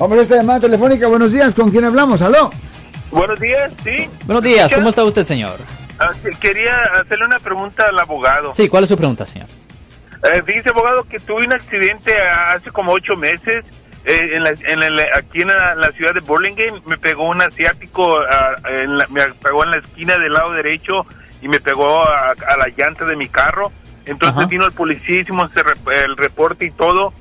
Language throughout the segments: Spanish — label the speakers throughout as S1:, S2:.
S1: Vamos a esta llamada telefónica. Buenos días, ¿con quién hablamos? ¿Aló?
S2: Buenos días, sí.
S3: Buenos días, ¿cómo está usted, señor?
S2: Ah, que- quería hacerle una pregunta al abogado.
S3: Sí, ¿cuál es su pregunta, señor?
S2: Eh, fíjese, abogado, que tuve un accidente hace como ocho meses eh, en la- en aquí en la, la ciudad de Burlingame. Me pegó un asiático, en la- me pegó en la esquina del lado derecho y me pegó a, a la llanta de mi carro. Entonces
S3: Ajá.
S2: vino el policía, hicimos el reporte y todo.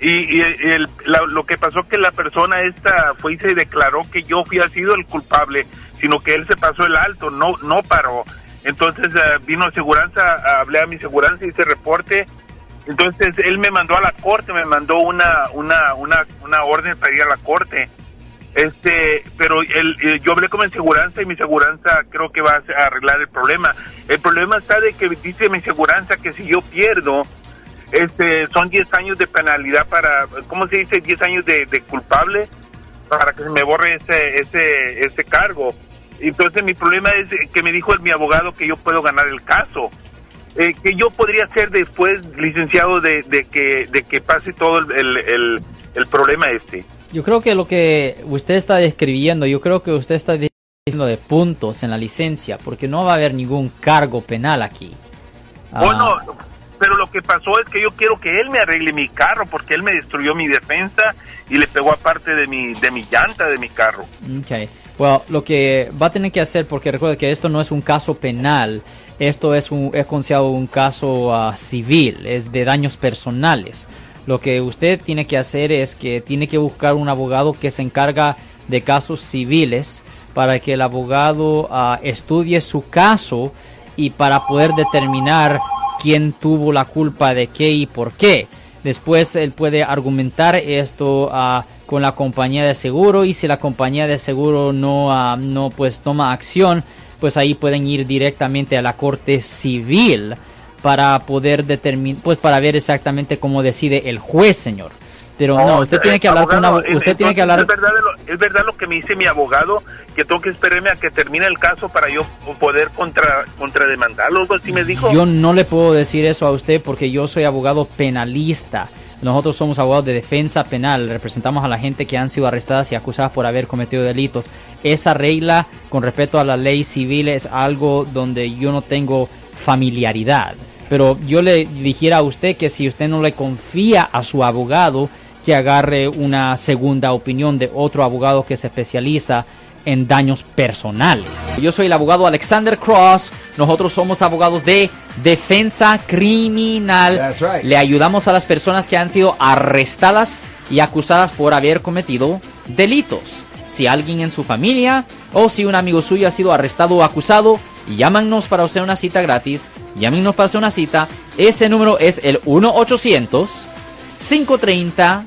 S2: Y, y el- la- lo que pasó que la persona esta fue y se declaró que yo fui ha sido el culpable, sino que él se pasó el alto, no no paró. Entonces eh, vino aseguranza, hablé a mi seguranza y hice reporte. Entonces él me mandó a la corte, me mandó una una una una orden para ir a la corte. Este, pero él, eh, yo hablé con mi seguranza y mi seguranza creo que va a arreglar el problema. El problema está de que dice mi seguranza que si yo pierdo, este, son 10 años de penalidad para, ¿cómo se dice? 10 años de, de culpable para que se me borre ese, ese, ese cargo. Entonces mi problema es que me dijo el, mi abogado que yo puedo ganar el caso. Eh, que yo podría ser después licenciado de, de que de que pase todo el, el, el- el problema este.
S3: Yo creo que lo que usted está describiendo, yo creo que usted está diciendo de puntos en la licencia, porque no va a haber ningún cargo penal aquí. Ah,
S2: Bueno, pero lo que pasó es que yo quiero que él me arregle mi carro porque él me destruyó mi defensa y le pegó aparte de mi de mi llanta de mi carro.
S3: Ok. Well, lo que va a tener que hacer, porque recuerde que esto no es un caso penal, esto es, un, es considerado un caso ah, civil, es de daños personales. Lo que usted tiene que hacer es que tiene que buscar un abogado que se encarga de casos civiles para que el abogado ah, estudie su caso y para poder determinar quién tuvo la culpa de qué y por qué. Después él puede argumentar esto ah, con la compañía de seguro y si la compañía de seguro no, ah, no pues toma acción, pues ahí pueden ir directamente a la corte civil para poder determinar, pues para ver exactamente cómo decide el juez, señor. Pero no, usted tiene que hablar con una,
S2: abogado,
S3: usted tiene que hablar
S2: Es verdad, lo, es verdad lo que me dice mi abogado, que tengo que esperarme a que termine el caso para yo poder contra contrademandarlo, algo así me dijo.
S3: Yo no le puedo decir eso a usted porque yo soy abogado penalista. Nosotros somos abogados de defensa penal, representamos a la gente que han sido arrestadas y acusadas por haber cometido delitos. Esa regla con respecto a la ley civil es algo donde yo no tengo familiaridad. Pero yo le dijera a usted que si usted no le confía a su abogado, que agarre una segunda opinión de otro abogado que se especializa en daños personales. Yo soy el abogado Alexander Cross. Nosotros somos abogados de defensa criminal.
S1: Right.
S3: Le ayudamos a las personas que han sido arrestadas y acusadas por haber cometido delitos. Si alguien en su familia o si un amigo suyo ha sido arrestado o acusado, llámanos para hacer una cita gratis. Llámenos para hacer una cita. Ese número es el 1 800 530